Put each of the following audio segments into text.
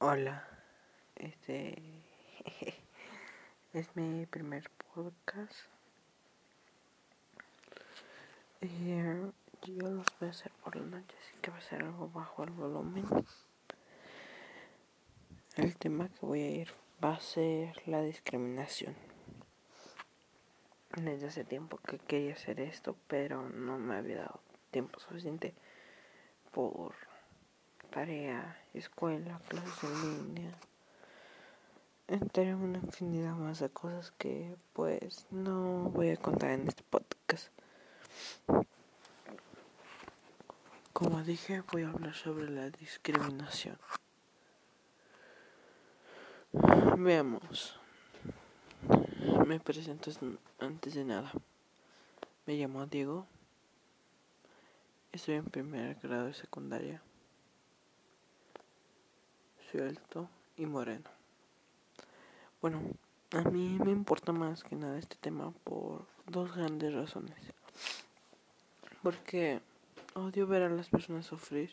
Hola, este es mi primer podcast. Y yo los voy a hacer por la noche, así que va a ser algo bajo el volumen. El tema que voy a ir va a ser la discriminación. Desde hace tiempo que quería hacer esto, pero no me había dado tiempo suficiente por tarea, escuela, clases en línea, entre una infinidad más de cosas que pues no voy a contar en este podcast. Como dije, voy a hablar sobre la discriminación. Veamos. Me presento antes de nada. Me llamo Diego. Estoy en primer grado de secundaria suelto y moreno. Bueno, a mí me importa más que nada este tema por dos grandes razones. Porque odio ver a las personas sufrir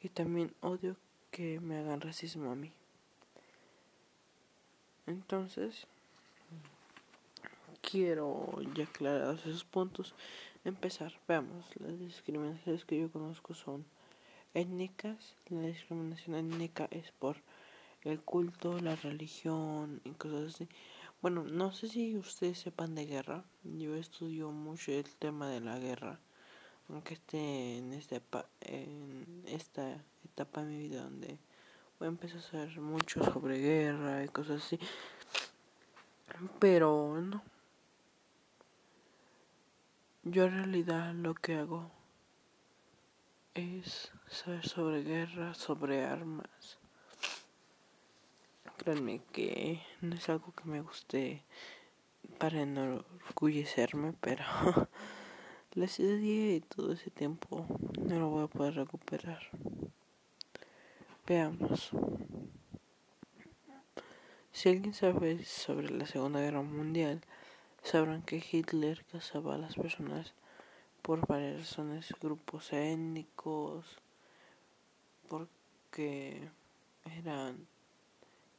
y también odio que me hagan racismo a mí. Entonces, quiero ya aclarados esos puntos, empezar. Veamos, las discriminaciones que yo conozco son étnicas, la discriminación étnica es por el culto, la religión y cosas así. Bueno, no sé si ustedes sepan de guerra. Yo estudio mucho el tema de la guerra, aunque esté en esta, en esta etapa de mi vida donde voy a empezar a saber mucho sobre guerra y cosas así. Pero no. Yo en realidad lo que hago es saber sobre guerra, sobre armas. Créanme que no es algo que me guste para enorgullecerme, pero la estudié y todo ese tiempo no lo voy a poder recuperar. Veamos. Si alguien sabe sobre la Segunda Guerra Mundial, sabrán que Hitler cazaba a las personas por varias razones, grupos étnicos, porque eran,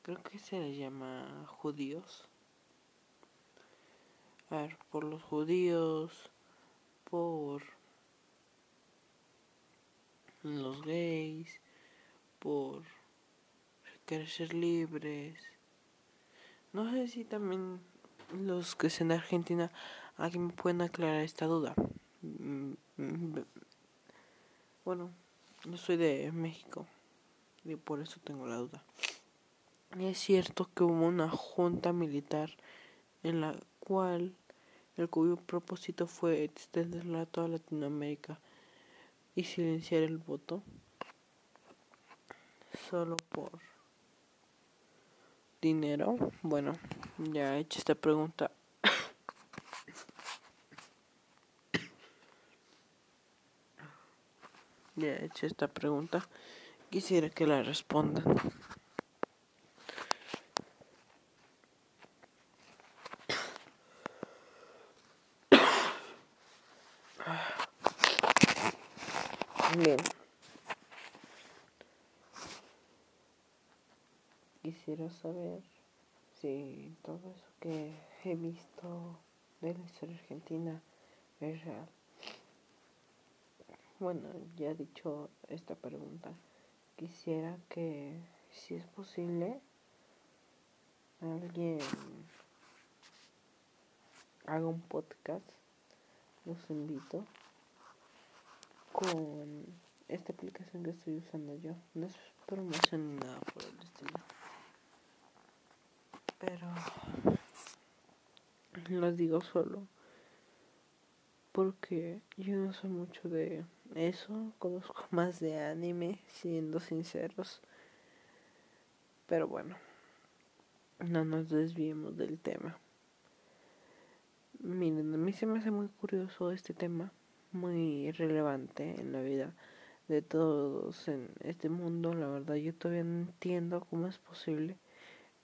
creo que se les llama judíos. A ver, por los judíos, por los gays, por querer ser libres. No sé si también los que estén de Argentina, aquí me pueden aclarar esta duda. Bueno, yo soy de México y por eso tengo la duda. Es cierto que hubo una junta militar en la cual el cuyo propósito fue extenderla a toda Latinoamérica y silenciar el voto solo por dinero. Bueno, ya he hecho esta pregunta ya he hecho esta pregunta, quisiera que la respondan. Bien. Quisiera saber si todo eso que he visto de la historia argentina es real. Bueno, ya dicho esta pregunta, quisiera que, si es posible, alguien haga un podcast, los invito, con esta aplicación que estoy usando yo. No es promoción ni nada por el estilo. Pero lo digo solo porque yo no soy mucho de eso, conozco más de anime, siendo sinceros. Pero bueno, no nos desviemos del tema. Miren, a mí se me hace muy curioso este tema, muy relevante en la vida de todos en este mundo. La verdad, yo todavía no entiendo cómo es posible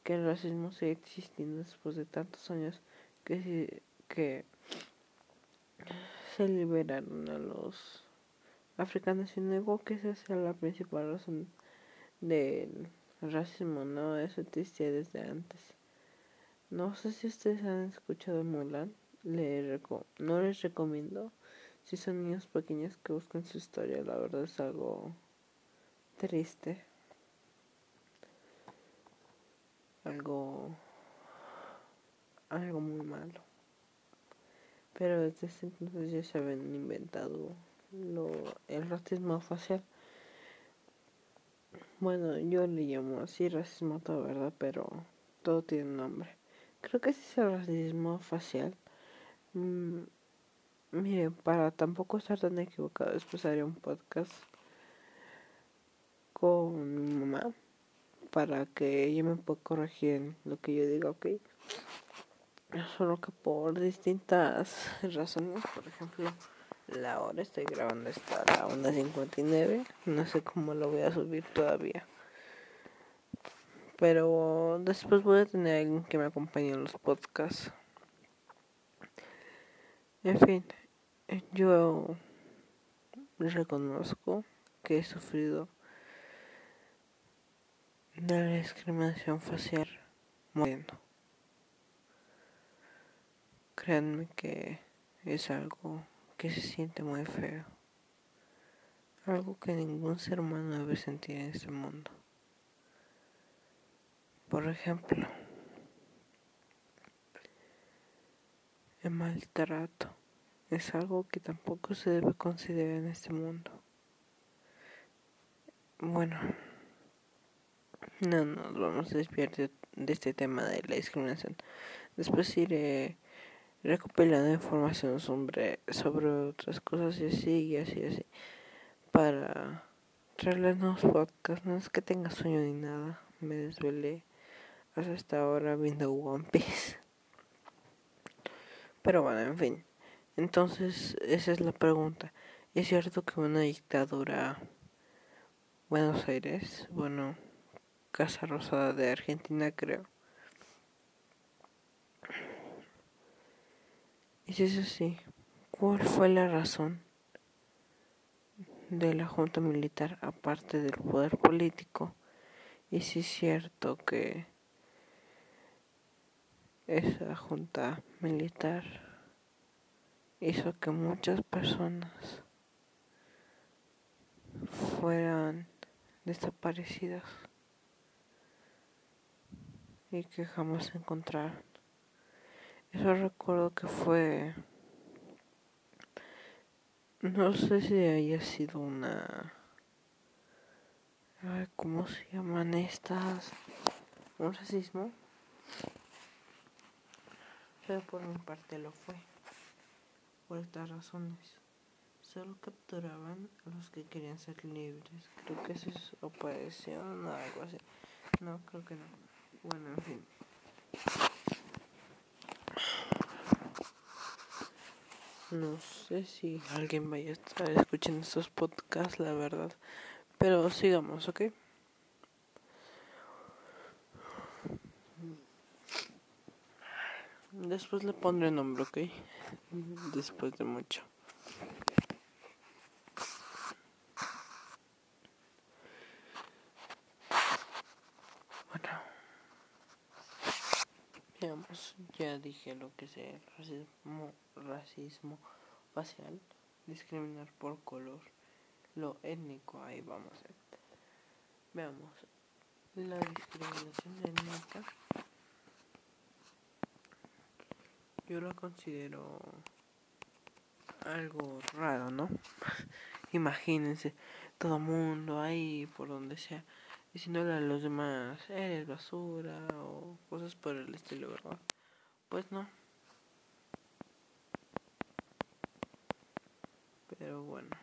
que el racismo siga existiendo después de tantos años que, que se liberaron a los africanos y negó que esa sea la principal razón del El racismo no, eso existía desde antes. No sé si ustedes han escuchado Mulan. Le no les recomiendo. Si son niños pequeños que busquen su historia, la verdad es algo triste. Algo. Algo muy malo. Pero desde ese entonces ya se habían inventado lo, el racismo facial. Bueno, yo le llamo así racismo todo, ¿verdad? Pero todo tiene un nombre. Creo que ese es el racismo facial. Mm, mire, para tampoco estar tan equivocado, después haré un podcast con mi mamá para que ella me pueda corregir en lo que yo diga, ¿ok? Solo que por distintas razones, por ejemplo, la hora estoy grabando esta a la 1.59, no sé cómo lo voy a subir todavía. Pero después voy a tener a alguien que me acompañe en los podcasts. En fin, yo reconozco que he sufrido de la discriminación facial muriendo. Créanme que es algo que se siente muy feo. Algo que ningún ser humano debe sentir en este mundo. Por ejemplo, el maltrato es algo que tampoco se debe considerar en este mundo. Bueno, no nos vamos a desviar de, este tema de la discriminación. Después iré recopilando información sobre, otras cosas y así y así y así para traerles nuevos podcasts. No es que tenga sueño ni nada, me desvelé hasta ahora viendo One Piece. Pero bueno, en fin. Entonces, esa es la pregunta. ¿Es cierto que una dictadura Buenos Aires, bueno, Casa Rosada de Argentina creo. Y si es así, ¿cuál fue la razón de la Junta Militar aparte del poder político? Y si es cierto que esa junta militar hizo que muchas personas fueran desaparecidas y que jamás encontraron. Eso recuerdo que fue, no sé si haya sido una, ¿cómo se llaman estas? Un racismo pero por mi parte lo fue. Por estas razones. Solo capturaban a los que querían ser libres. Creo que eso es opresión o algo así. No, creo que no. Bueno, en fin. No sé si alguien vaya a estar escuchando estos podcasts, la verdad. Pero sigamos, ¿ok? Después le pondré nombre, ¿ok? Después de mucho. Bueno. Veamos, ya dije lo que es el racismo, racismo facial, discriminar por color, lo étnico, ahí vamos. Veamos, la discriminación étnica yo lo considero algo raro, ¿no? Imagínense, todo mundo ahí, por donde sea, diciéndole a los demás, eres basura o cosas por el estilo, ¿verdad? Pues no. Pero bueno.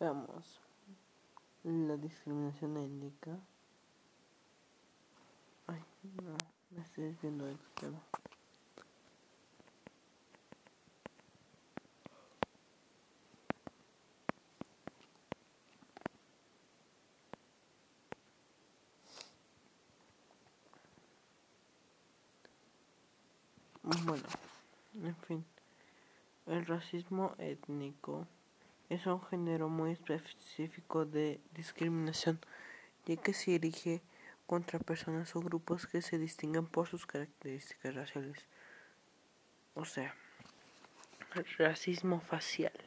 Veamos. La discriminación étnica Ay, no, me estoy desviando del tema. Bueno, en fin, el racismo étnico es un género muy específico de discriminación, ya que se dirige contra personas o grupos que se distinguen por sus características raciales. O sea, racismo facial.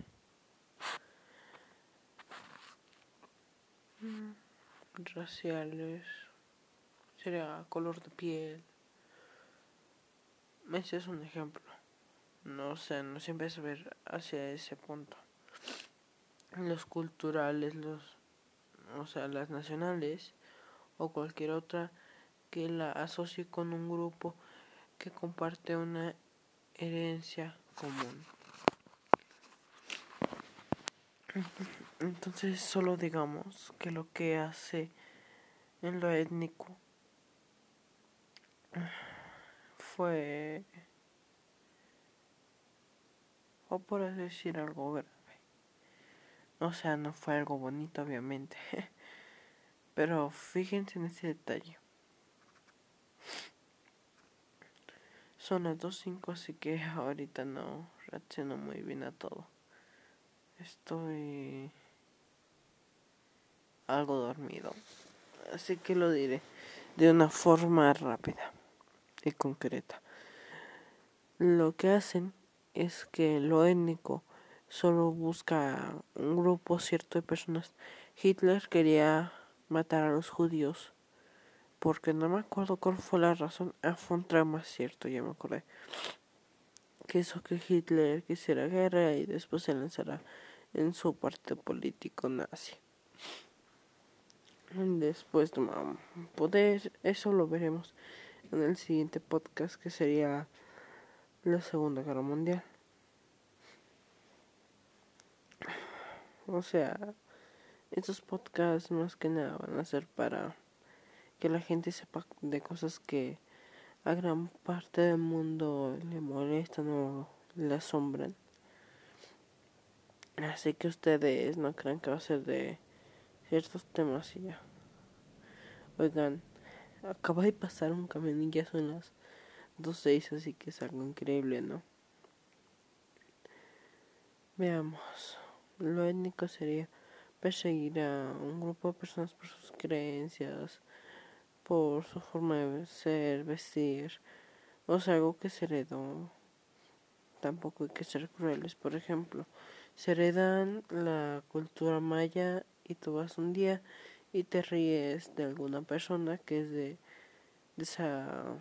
Mm, raciales sería color de piel ese es un ejemplo. No sé, no siempre ver hacia ese punto. Los culturales, los, o sea, las nacionales o cualquier otra que la asocie con un grupo que comparte una herencia común. Entonces solo digamos que lo que hace en lo étnico fue, o por decir algo grave. O sea, no fue algo bonito, obviamente. Pero fíjense en ese detalle. Son las 2.05, así que ahorita no reacciono muy bien a todo. Estoy algo dormido. Así que lo diré de una forma rápida y concreta. Lo que hacen es que lo étnico solo busca un grupo cierto de personas. Hitler quería matar a los judíos porque no me acuerdo cuál fue la razón. Ah, fue un trauma cierto, ya me acordé. Que eso que Hitler quisiera guerra y después se lanzará en su partido político nazi. Después de poder, eso lo veremos en el siguiente podcast que sería la Segunda Guerra Mundial. O sea, estos podcasts más que nada van a ser para que la gente sepa de cosas que a gran parte del mundo le molestan o le asombran. Así que ustedes no crean que va a ser de ciertos temas y ya. Oigan, acaba de pasar un camión y ya son las 2.06, así que es algo increíble, ¿no? Veamos. Lo étnico sería perseguir a un grupo de personas por sus creencias, por su forma de ser, vestir, o sea, algo que se heredó. Tampoco hay que ser crueles. Por ejemplo, se heredan la cultura maya y tú vas un día y te ríes de alguna persona que es de, esa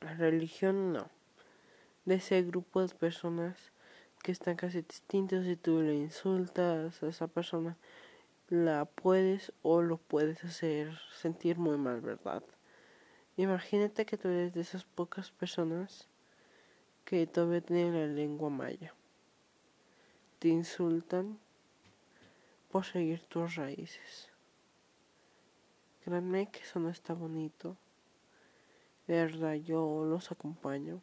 religión, no, de ese grupo de personas que están casi distintos y tú le insultas a esa persona, la puedes o lo puedes hacer sentir muy mal, ¿verdad? Imagínate que tú eres de esas pocas personas que todavía tienen la lengua maya. Te insultan por seguir tus raíces. Créanme que eso no está bonito. De verdad, yo los acompaño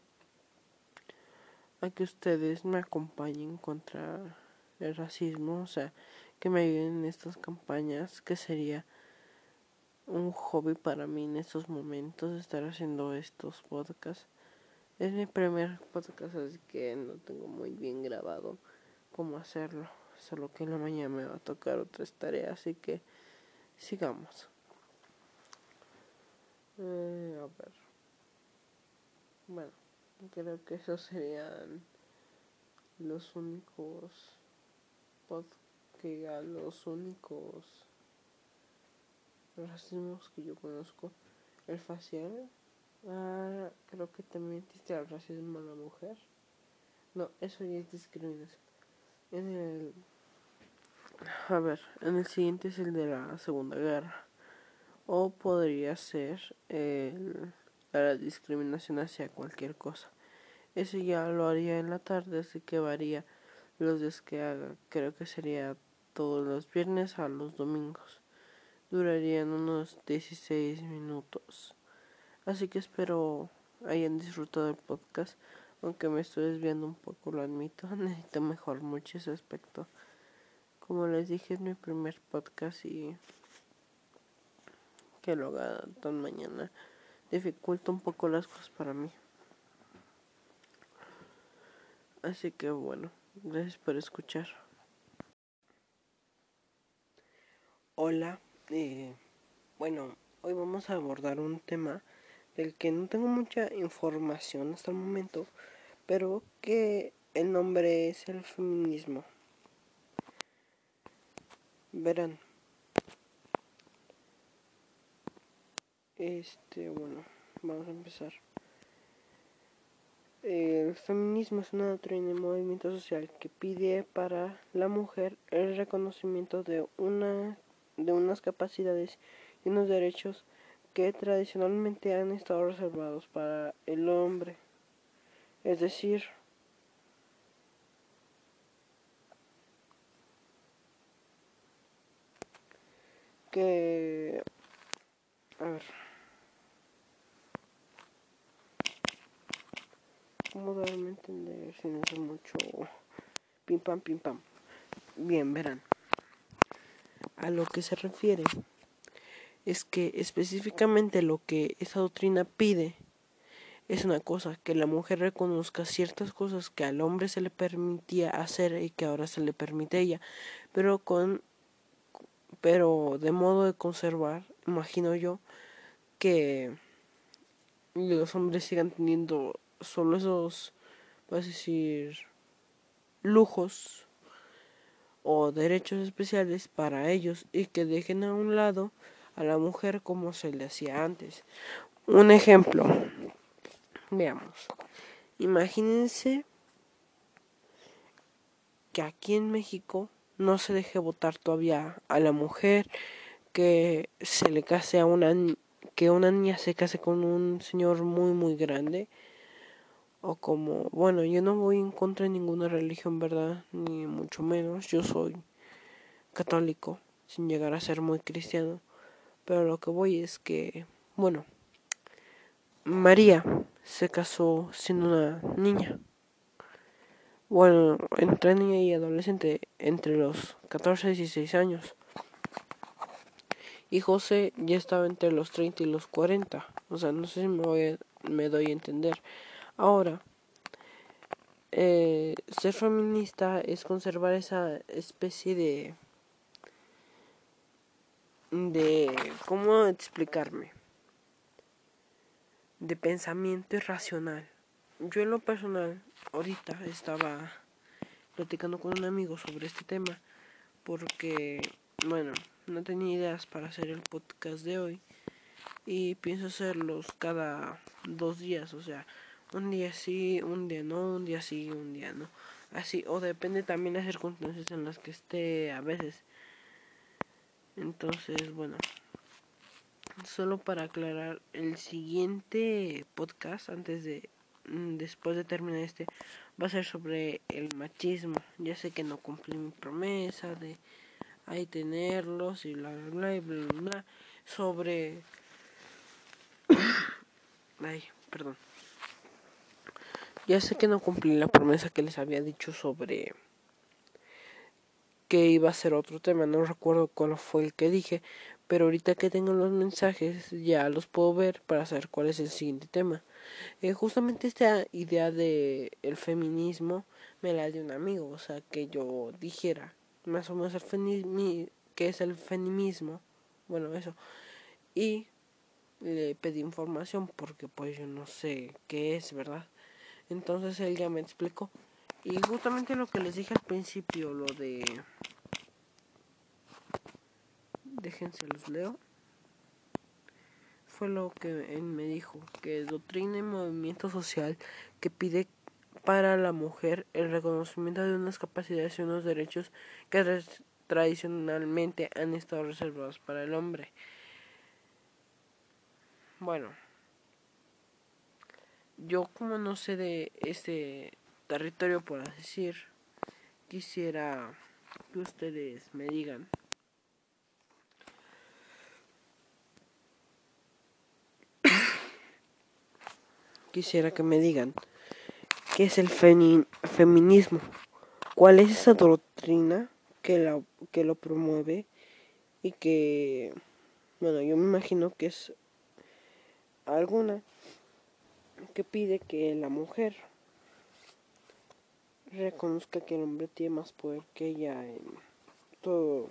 a que ustedes me acompañen contra el racismo, o sea, que me ayuden en estas campañas, que sería un hobby para mí en estos momentos estar haciendo estos podcasts. Es mi primer podcast, así que no tengo muy bien grabado cómo hacerlo solo que en la mañana me va a tocar otras tareas, así que sigamos. Eh, a ver. Bueno, creo que esos serían los únicos que los únicos racismos que yo conozco. El facial, ah, creo que también existe el racismo a la mujer. No, eso ya es discriminación. En el a ver, en el siguiente es el de la Segunda Guerra. O podría ser el, la discriminación hacia cualquier cosa. Ese ya lo haría en la tarde, así que varía los días que haga. Creo que sería todos los viernes a los domingos. durarían unos 16 minutos. Así que espero hayan disfrutado el podcast, aunque me estoy desviando un poco, lo admito, necesito mejor mucho ese aspecto. Como les dije, es mi primer podcast y que lo haga tan mañana dificulta un poco las cosas para mí. Así que bueno, gracias por escuchar. Hola, eh, bueno, hoy vamos a abordar un tema del que no tengo mucha información hasta el momento, pero que el nombre es el feminismo. Verán. Este, bueno, vamos a empezar. El feminismo es una doctrina y movimiento social que pide para la mujer el reconocimiento de una de unas capacidades y unos derechos que tradicionalmente han estado reservados para el hombre. Es decir, que a ver cómo darme a entender si no es mucho pim pam pim pam. Bien verán. A lo que se refiere es que específicamente lo que esa doctrina pide es una cosa, que la mujer reconozca ciertas cosas que al hombre se le permitía hacer y que ahora se le permite a ella, pero con pero de modo de conservar, imagino yo, que los hombres sigan teniendo solo esos, vas a decir, lujos o derechos especiales para ellos y que dejen a un lado a la mujer como se le hacía antes. Un ejemplo, veamos, imagínense que aquí en México no se deje votar todavía a la mujer, que se le case a una que una niña se case con un señor muy muy grande o como, bueno, yo no voy en contra de ninguna religión, ¿verdad? Ni mucho menos, yo soy católico, sin llegar a ser muy cristiano, pero lo que voy es que, bueno, María se casó siendo una niña. Bueno, entre niña y adolescente, entre los 14 y 16 años. Y José ya estaba entre los 30 y los 40. O sea, no sé si me, voy me doy a entender. Ahora, eh, ser feminista es conservar esa especie de de cómo explicarme de pensamiento irracional. Yo en lo personal ahorita estaba platicando con un amigo sobre este tema porque bueno no tenía ideas para hacer el podcast de hoy y pienso hacerlos cada dos días o sea un día sí, un día no, un día sí, un día no. Así, o depende también las circunstancias en las que esté a veces. Entonces, bueno, solo para aclarar, el siguiente podcast, antes de, mm, después de terminar este, va a ser sobre el machismo. Ya sé que no cumplí mi promesa de ahí tenerlos y bla, bla, bla, bla, bla, sobre... Ay, perdón. Ya sé que no cumplí la promesa que les había dicho sobre que iba a ser otro tema, no recuerdo cuál fue el que dije, pero ahorita que tengo los mensajes ya los puedo ver para saber cuál es el siguiente tema. Eh, justamente esta idea de el feminismo me la dio un amigo, o sea, que yo dijera más o menos el feminismo, qué es el feminismo, bueno, eso, y le pedí información porque pues yo no sé qué es, ¿verdad? Entonces él ya me explicó. Y justamente lo que les dije al principio, lo de... Déjense los leo. Fue lo que él me dijo, que doctrina y movimiento social que pide para la mujer el reconocimiento de unas capacidades y unos derechos que tradicionalmente han estado reservados para el hombre. Bueno, yo como no sé de este territorio, por así decir, quisiera que ustedes me digan. quisiera que me digan qué es el feminismo, cuál es esa doctrina que, la, que lo promueve y que, bueno, yo me imagino que es alguna que pide que la mujer reconozca que el hombre tiene más poder que ella en todo,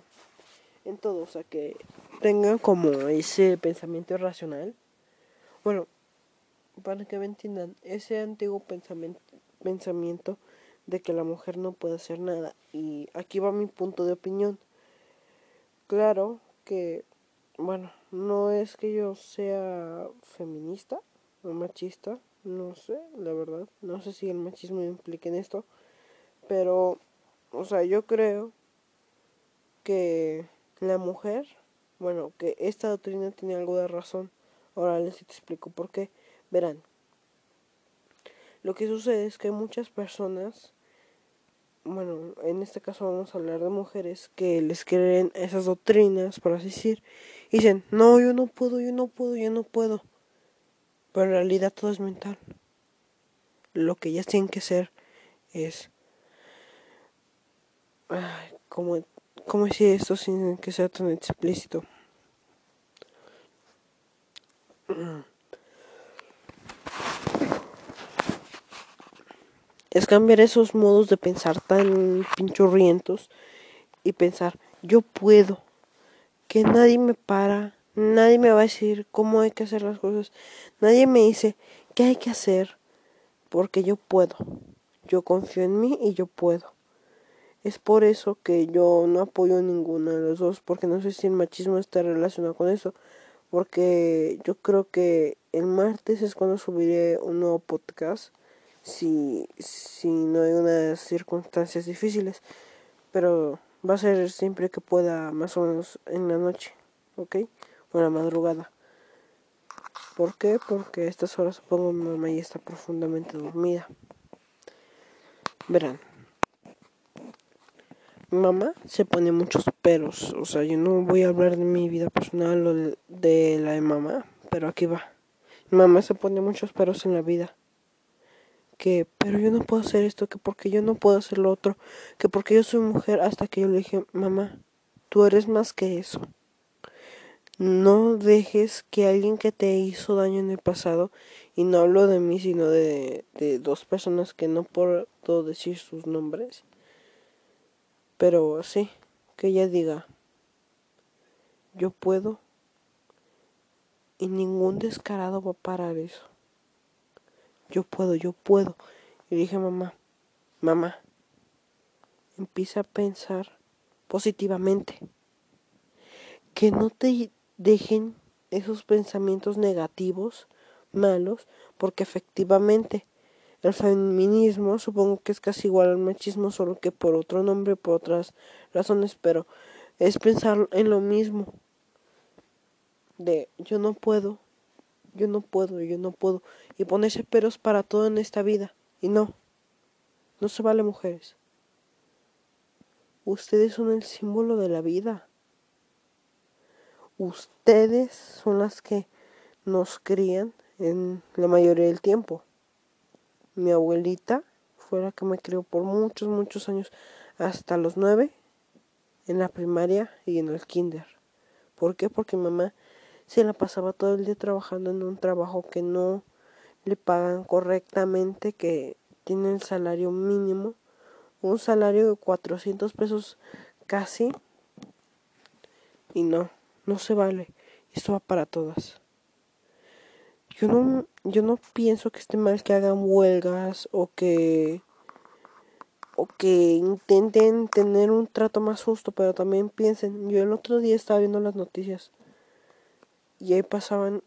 en todo, o sea que tengan como ese pensamiento racional. Bueno, para que me entiendan, ese antiguo pensamiento, pensamiento de que la mujer no puede hacer nada. Y aquí va mi punto de opinión. Claro que, bueno, no es que yo sea feminista machista, no sé, la verdad, no sé si el machismo implica en esto, pero, o sea, yo creo que la mujer, bueno, que esta doctrina tiene algo de razón. Ahora les explico por qué. Verán, lo que sucede es que muchas personas, bueno, en este caso vamos a hablar de mujeres que les creen esas doctrinas, por así decir, y dicen, no, yo no puedo, yo no puedo, yo no puedo. Pero en realidad todo es mental. Lo que ellas tienen que hacer es... ¿cómo, ¿Cómo decir esto sin que sea tan explícito? es cambiar esos modos de pensar tan pinchurrientos y pensar, yo puedo, que nadie me para, nadie me va a decir cómo hay que hacer las cosas, nadie me dice qué hay que hacer, porque yo puedo, yo confío en mí y yo puedo. Es por eso que yo no apoyo ninguno de los dos, porque no sé si el machismo está relacionado con eso, porque yo creo que el martes es cuando subiré un nuevo podcast si, si no hay unas circunstancias difíciles. Pero va a ser siempre que pueda, más o menos en la noche, ¿ok? En la madrugada. ¿Por qué? Porque a estas horas supongo mi mamá ya está profundamente dormida. Verán. Mamá se pone muchos peros. O sea, yo no voy a hablar de mi vida personal o de, la de mamá. Pero aquí va. Mamá se pone muchos peros en la vida que, pero yo no puedo hacer esto, que porque yo no puedo hacer lo otro, que porque yo soy mujer, hasta que yo le dije, mamá, tú eres más que eso. No dejes que alguien que te hizo daño en el pasado, y no hablo de mí, sino de, de dos personas que no puedo decir sus nombres, pero sí, que ella diga, yo puedo, y ningún descarado va a parar eso yo puedo, yo puedo. Y dije, mamá, mamá, empieza a pensar positivamente. Que no te dejen esos pensamientos negativos, malos, porque efectivamente el feminismo supongo que es casi igual al machismo, solo que por otro nombre, por otras razones, pero es pensar en lo mismo. De yo no puedo, yo no puedo, yo no puedo, y ponerse peros para todo en esta vida. Y no, no se vale mujeres. Ustedes son el símbolo de la vida. Ustedes son las que nos crían en la mayoría del tiempo. Mi abuelita fue la que me crió por muchos, muchos años, hasta los nueve, en la primaria y en el kinder. ¿Por qué? Porque mamá se la pasaba todo el día trabajando en un trabajo que no le pagan correctamente, que tiene el salario mínimo, un salario de 400 pesos casi, y no, no se vale, esto va para todas. Yo no, yo no pienso que esté mal que hagan huelgas o que o que intenten tener un trato más justo, pero también piensen, yo el otro día estaba viendo las noticias y ahí pasaban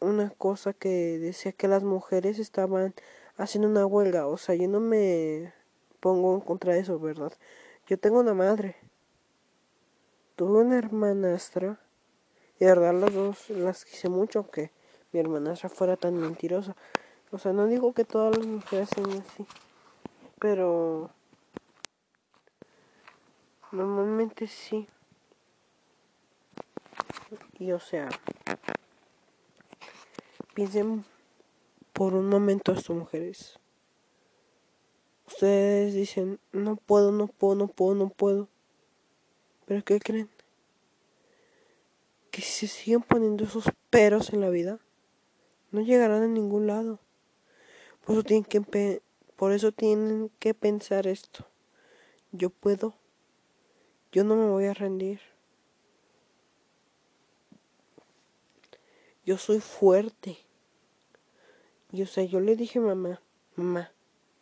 una cosa que decía que las mujeres estaban haciendo una huelga. O sea, yo no me pongo en contra de eso, ¿verdad? Yo tengo una madre. Tuve una hermanastra. Y de verdad las dos las quise mucho, que mi hermanastra fuera tan mentirosa. O sea, no digo que todas las mujeres sean así. Pero... Normalmente sí. Y o sea, piensen por un momento esto, mujeres. Ustedes dicen, no puedo, no puedo, no puedo, no puedo. Pero ¿qué creen? Que si se siguen poniendo esos peros en la vida, no llegarán a ningún lado. Por eso tienen que, por eso tienen que pensar esto. Yo puedo. Yo no me voy a rendir. Yo soy fuerte. Y o sea, yo le dije mamá, mamá,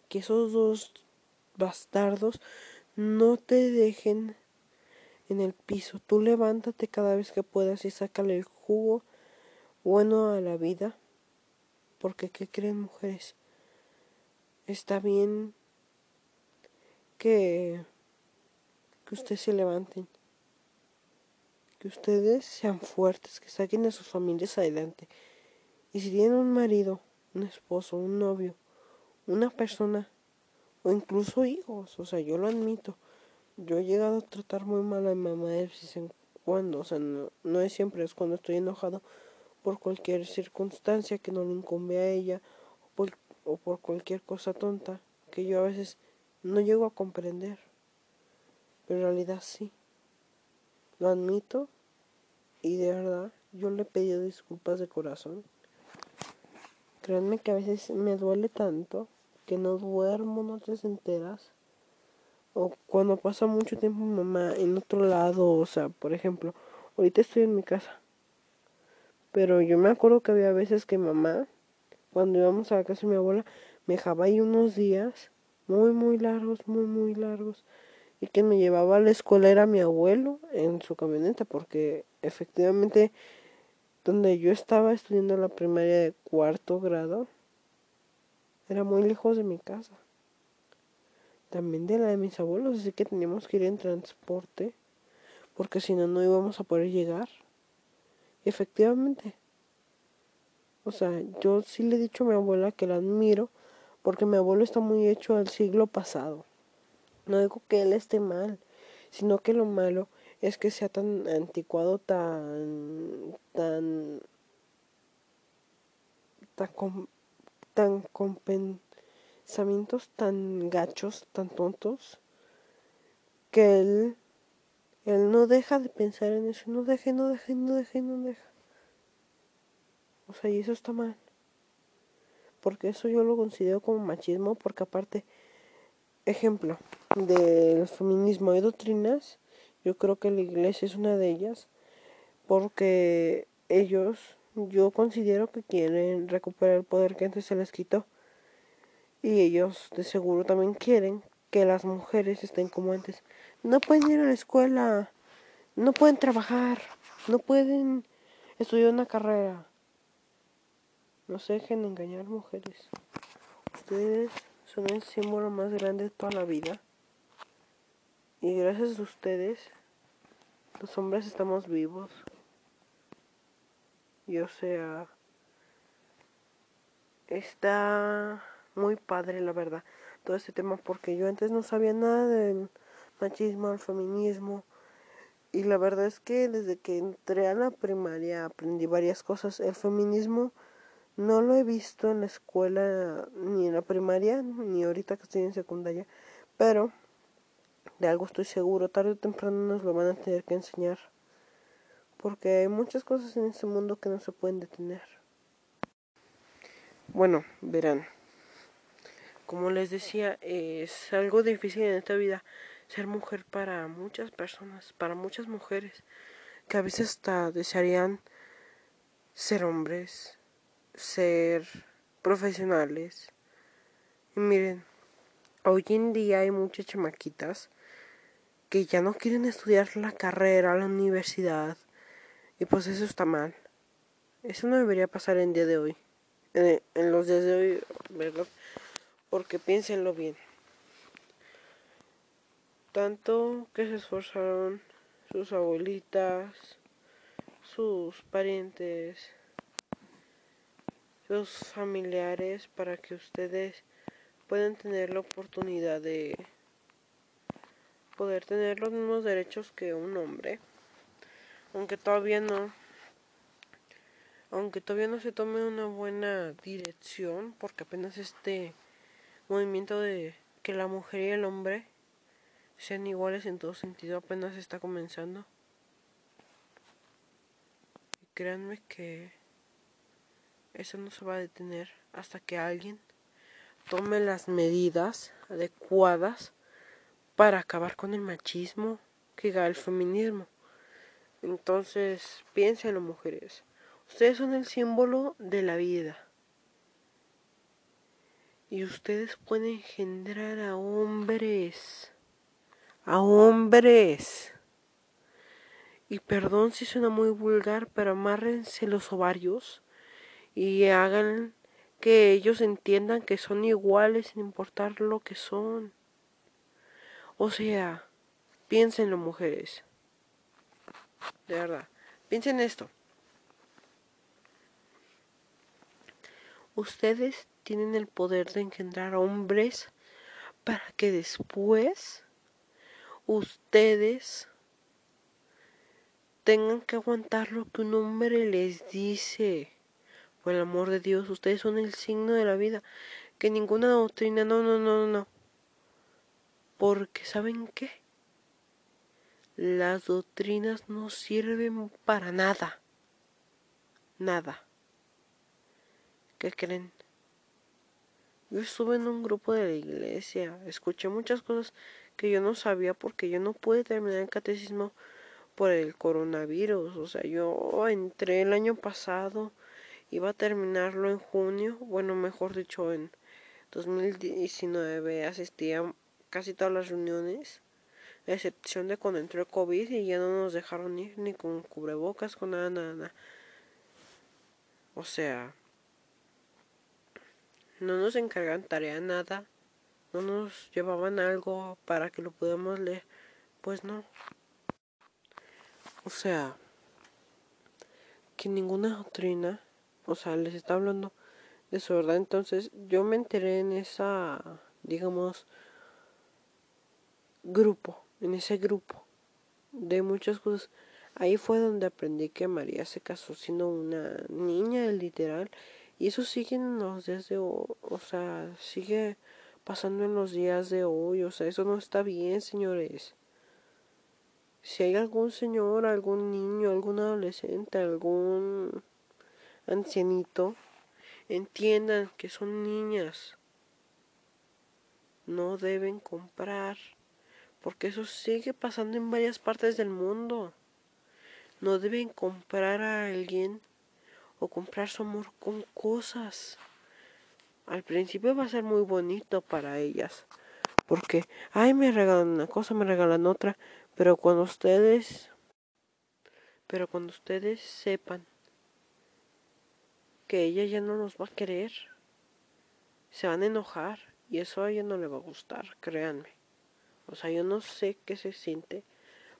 que esos dos bastardos no te dejen en el piso. Tú levántate cada vez que puedas y sácale el jugo bueno a la vida. Porque, ¿qué creen mujeres? Está bien que, que ustedes se levanten. Que ustedes sean fuertes, que saquen a sus familias adelante. Y si tienen un marido, un esposo, un novio, una persona o incluso hijos, o sea, yo lo admito. Yo he llegado a tratar muy mal a mi mamá de vez en cuando, o sea, no, no es siempre, es cuando estoy enojado por cualquier circunstancia que no le incumbe a ella o por, o por cualquier cosa tonta que yo a veces no llego a comprender. Pero en realidad sí. Lo admito y de verdad yo le he disculpas de corazón. Créanme que a veces me duele tanto que no duermo, no te enteras. O cuando pasa mucho tiempo mamá en otro lado, o sea, por ejemplo, ahorita estoy en mi casa. Pero yo me acuerdo que había veces que mamá, cuando íbamos a la casa de mi abuela, me dejaba ahí unos días muy, muy largos, muy, muy largos. Y que me llevaba a la escuela era mi abuelo en su camioneta, porque efectivamente donde yo estaba estudiando la primaria de cuarto grado, era muy lejos de mi casa. También de la de mis abuelos, así que teníamos que ir en transporte, porque si no, no íbamos a poder llegar. Efectivamente. O sea, yo sí le he dicho a mi abuela que la admiro, porque mi abuelo está muy hecho al siglo pasado. No digo que él esté mal, sino que lo malo es que sea tan anticuado, tan, tan, tan, con, tan con pensamientos tan gachos, tan tontos, que él, él no deja de pensar en eso, no deja, no deja, no deja, no deja. O sea, y eso está mal. Porque eso yo lo considero como machismo, porque aparte, ejemplo, del feminismo hay doctrinas yo creo que la iglesia es una de ellas porque ellos, yo considero que quieren recuperar el poder que antes se les quitó. Y ellos de seguro también quieren que las mujeres estén como antes. No pueden ir a la escuela, no pueden trabajar, no pueden estudiar una carrera. No se dejen engañar mujeres. Ustedes son el símbolo más grande de toda la vida. Y gracias a ustedes, los hombres estamos vivos. Y o sea, está muy padre la verdad todo este tema porque yo antes no sabía nada del machismo, del feminismo. Y la verdad es que desde que entré a la primaria aprendí varias cosas. El feminismo no lo he visto en la escuela, ni en la primaria, ni ahorita que estoy en secundaria. Pero de algo estoy seguro, tarde o temprano nos lo van a tener que enseñar. Porque hay muchas cosas en este mundo que no se pueden detener. Bueno, verán. Como les decía, es algo difícil en esta vida ser mujer para muchas personas, para muchas mujeres, que a veces hasta desearían ser hombres, ser profesionales. Y miren, hoy en día hay muchas chamaquitas que ya no quieren estudiar la carrera, la universidad. Y pues eso está mal. Eso no debería pasar en día de hoy. En, los días de hoy, ¿verdad? Porque piénsenlo bien. Tanto que se esforzaron sus abuelitas, sus parientes, sus familiares para que ustedes puedan tener la oportunidad de poder tener los mismos derechos que un hombre, aunque todavía no, aunque todavía no se tome una buena dirección, porque apenas este movimiento de que la mujer y el hombre sean iguales en todo sentido apenas está comenzando. Y créanme que eso no se va a detener hasta que alguien tome las medidas adecuadas para acabar con el machismo que da el feminismo. Entonces, piénsenlo mujeres. Ustedes son el símbolo de la vida. Y ustedes pueden engendrar a hombres. A hombres. Y perdón si suena muy vulgar, pero amárrense los ovarios y hagan que ellos entiendan que son iguales sin importar lo que son. O sea, piénsenlo mujeres. De verdad, piensen esto. Ustedes tienen el poder de engendrar hombres para que después ustedes tengan que aguantar lo que un hombre les dice. Por el amor de Dios, ustedes son el signo de la vida. Que ninguna doctrina, no, no, no, no. Porque ¿saben qué? Las doctrinas no sirven para nada. Nada. ¿Qué creen? Yo estuve en un grupo de la iglesia, escuché muchas cosas que yo no sabía porque yo no pude terminar el catecismo por el coronavirus. O sea, yo entré el año pasado, iba a terminarlo en junio, bueno, mejor dicho, en 2019 asistía casi todas las reuniones, a excepción de cuando entró el COVID y ya no nos dejaron ir ni con cubrebocas, con nada, nada, nada. O sea, no nos encargan tarea nada, no nos llevaban algo para que lo podamos leer, pues no. O sea, que ninguna doctrina, o sea, les está hablando de su verdad. Entonces, yo me enteré en esa, digamos, grupo, en ese grupo de muchas cosas. Ahí fue donde aprendí que María se casó siendo una niña, literal, y eso sigue en los días de hoy, o sea, sigue pasando en los días de hoy, o sea, eso no está bien, señores. Si hay algún señor, algún niño, algún adolescente, algún ancianito, entiendan que son niñas. No deben comprar, porque eso sigue pasando en varias partes del mundo. No deben comprar a alguien o comprar su amor con cosas. Al principio va a ser muy bonito para ellas, porque, ay, me regalan una cosa, me regalan otra, pero cuando ustedes, pero cuando ustedes sepan que ella ya no los va a querer, se van a enojar y eso a ella no le va a gustar, créanme. O sea, yo no sé qué se siente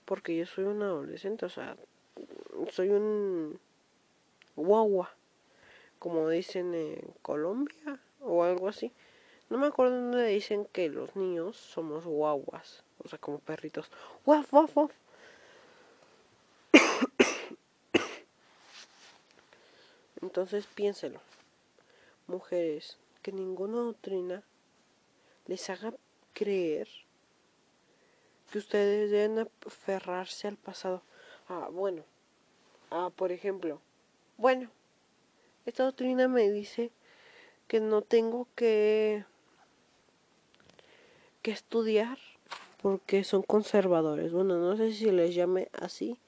porque yo soy un adolescente, o sea, soy un guagua, como dicen en Colombia o algo así. No me acuerdo dónde dicen que los niños somos guaguas, o sea, como perritos. Guaf, guaf, guaf. Entonces piénselo, mujeres, que ninguna doctrina les haga creer que ustedes deben aferrarse al pasado. Ah, bueno, ah, por ejemplo, bueno, esta doctrina me dice que no tengo que, que estudiar porque son conservadores. Bueno, no sé si les llame así,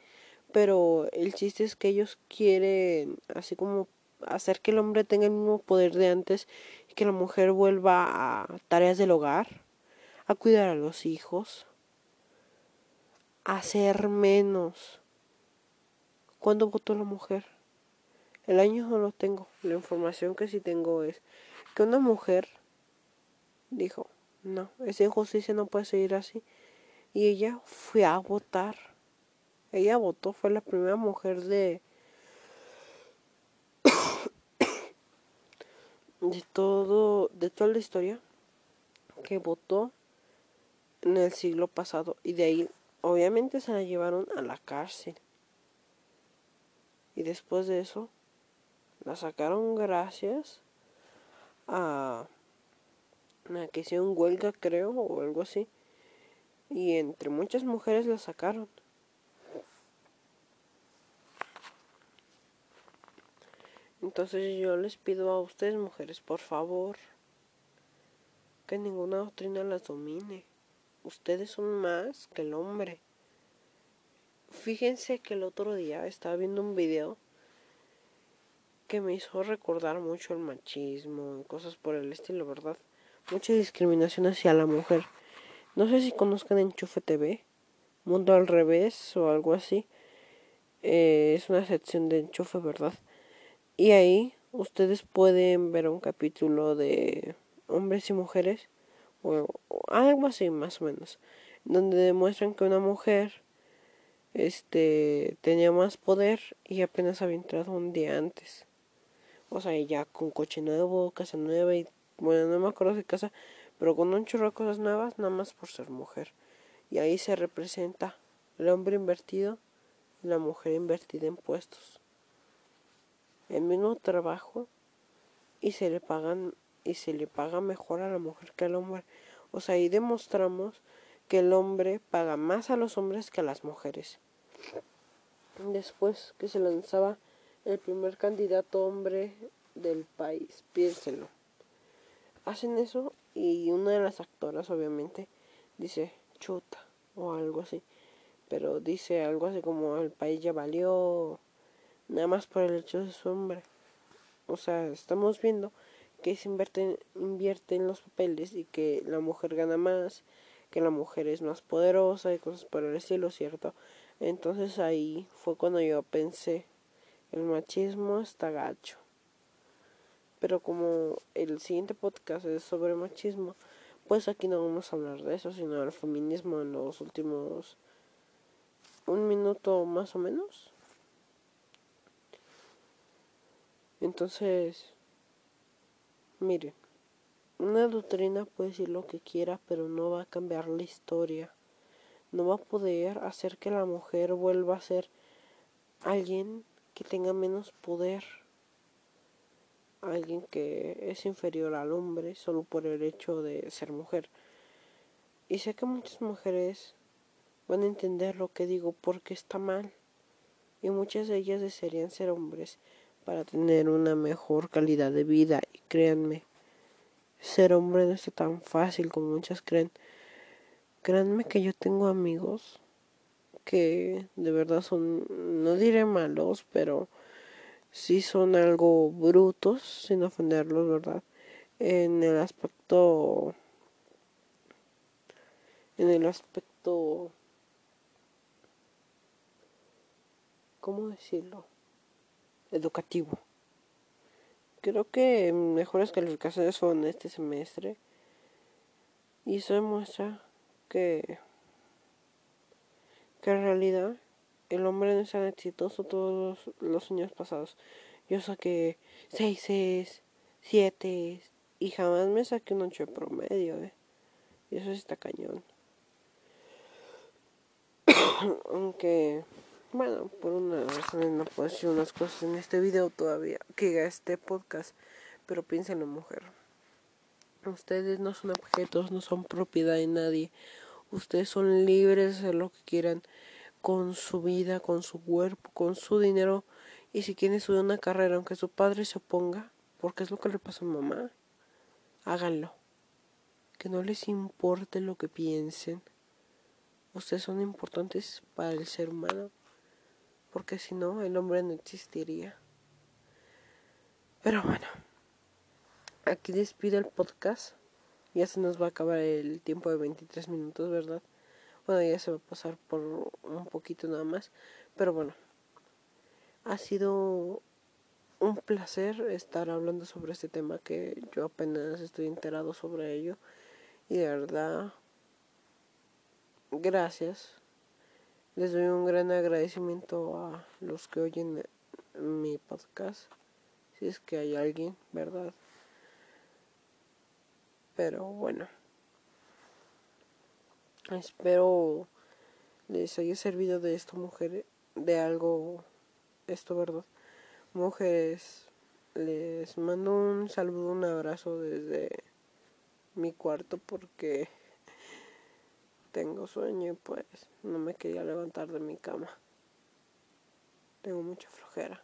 pero el chiste es que ellos quieren así como hacer que el hombre tenga el mismo poder de antes y que la mujer vuelva a tareas del hogar, a cuidar a los hijos, a hacer menos. ¿Cuándo votó la mujer? El año no lo tengo. La información que sí tengo es que una mujer dijo, no, esa injusticia no puede seguir así. Y ella fue a votar. Ella votó, fue la primera mujer de... de todo, de toda la historia que votó en el siglo pasado. Y de ahí, obviamente, se la llevaron a la cárcel. Y después de eso, La sacaron gracias a, a que hicieron huelga, creo, o algo así. Y entre muchas mujeres la sacaron. Entonces yo les pido a ustedes, mujeres, por favor, que ninguna doctrina las domine. Ustedes son más que el hombre. Fíjense que el otro día estaba viendo un video que me hizo recordar mucho el machismo y cosas por el estilo, ¿verdad? Mucha discriminación hacia la mujer. No sé si conozcan Enchufe TV, Mundo al Revés o algo así. Eh, es una sección de Enchufe, ¿verdad? Y ahí ustedes pueden ver un capítulo de hombres y mujeres, o, algo así más o menos, donde demuestran que una mujer este tenía más poder y apenas había entrado un día antes. O sea, ya con coche nuevo, casa nueva y bueno, no me acuerdo de casa, pero con un chorro de cosas nuevas, nada más por ser mujer. Y ahí se representa el hombre invertido y la mujer invertida en puestos el mismo trabajo y se le pagan y se le paga mejor a la mujer que al hombre. O sea, ahí demostramos que el hombre paga más a los hombres que a las mujeres. Después que se lanzaba el primer candidato hombre del país, piénsenlo. Hacen eso y una de las actoras obviamente dice chuta o algo así. Pero dice algo así como el país ya valió nada más por el hecho de su hombre. O sea, estamos viendo que se invierte, invierte en los papeles y que la mujer gana más, que la mujer es más poderosa y cosas por el estilo, ¿cierto? Entonces ahí fue cuando yo pensé, el machismo está gacho. Pero como el siguiente podcast es sobre machismo, pues aquí no vamos a hablar de eso, sino del feminismo en los últimos un minuto más o menos. Entonces, mire, una doctrina puede decir lo que quiera, pero no va a cambiar la historia. No va a poder hacer que la mujer vuelva a ser alguien que tenga menos poder. Alguien que es inferior al hombre solo por el hecho de ser mujer. Y sé que muchas mujeres van a entender lo que digo porque está mal. Y muchas de ellas desearían ser hombres para tener una mejor calidad de vida. Y créanme, ser hombre no es tan fácil como muchas creen. Créanme que yo tengo amigos que de verdad son, no diré malos, pero sí son algo brutos, sin ofenderlos, ¿verdad? En el aspecto, en el aspecto, ¿cómo decirlo? educativo. Creo que mejores calificaciones fueron este semestre y eso demuestra que, que en realidad el hombre no es tan exitoso todos los, años pasados. Yo saqué 6 7 y jamás me saqué un 8 de promedio, ¿eh? Y eso está cañón. Aunque bueno, por una razón no puedo decir unas cosas en este video todavía, que este podcast, pero piénsenlo mujer. Ustedes no son objetos, no son propiedad de nadie. Ustedes son libres de hacer lo que quieran con su vida, con su cuerpo, con su dinero. Y si quieren estudiar una carrera, aunque su padre se oponga, porque es lo que le pasó a mamá, háganlo. Que no les importe lo que piensen. Ustedes son importantes para el ser humano porque si no el hombre no existiría. Pero bueno, aquí despido el podcast. Ya se nos va a acabar el tiempo de 23 minutos, ¿verdad? Bueno, ya se va a pasar por un poquito nada más. Pero bueno, ha sido un placer estar hablando sobre este tema que yo apenas estoy enterado sobre ello. Y de verdad, gracias les doy un gran agradecimiento a los que oyen mi podcast, si es que hay alguien, ¿verdad? Pero bueno, espero les haya servido de esto, mujeres, de algo, esto, ¿verdad? Mujeres, les mando un saludo, un abrazo desde mi cuarto porque tengo sueño y pues no me quería levantar de mi cama. Tengo mucha flojera.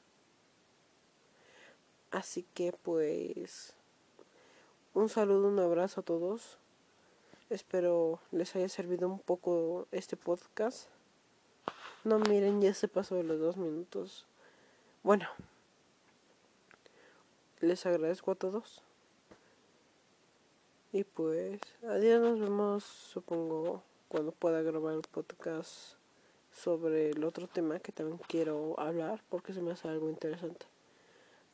Así que pues un saludo, un abrazo a todos. Espero les haya servido un poco este podcast. No miren, ya se pasó de los dos minutos. Bueno, les agradezco a todos. Y pues, adiós, nos vemos, supongo, cuando pueda grabar el podcast sobre el otro tema que también quiero hablar porque se me hace algo interesante.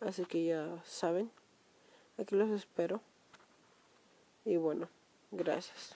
Así que ya saben, aquí los espero. Y bueno, gracias.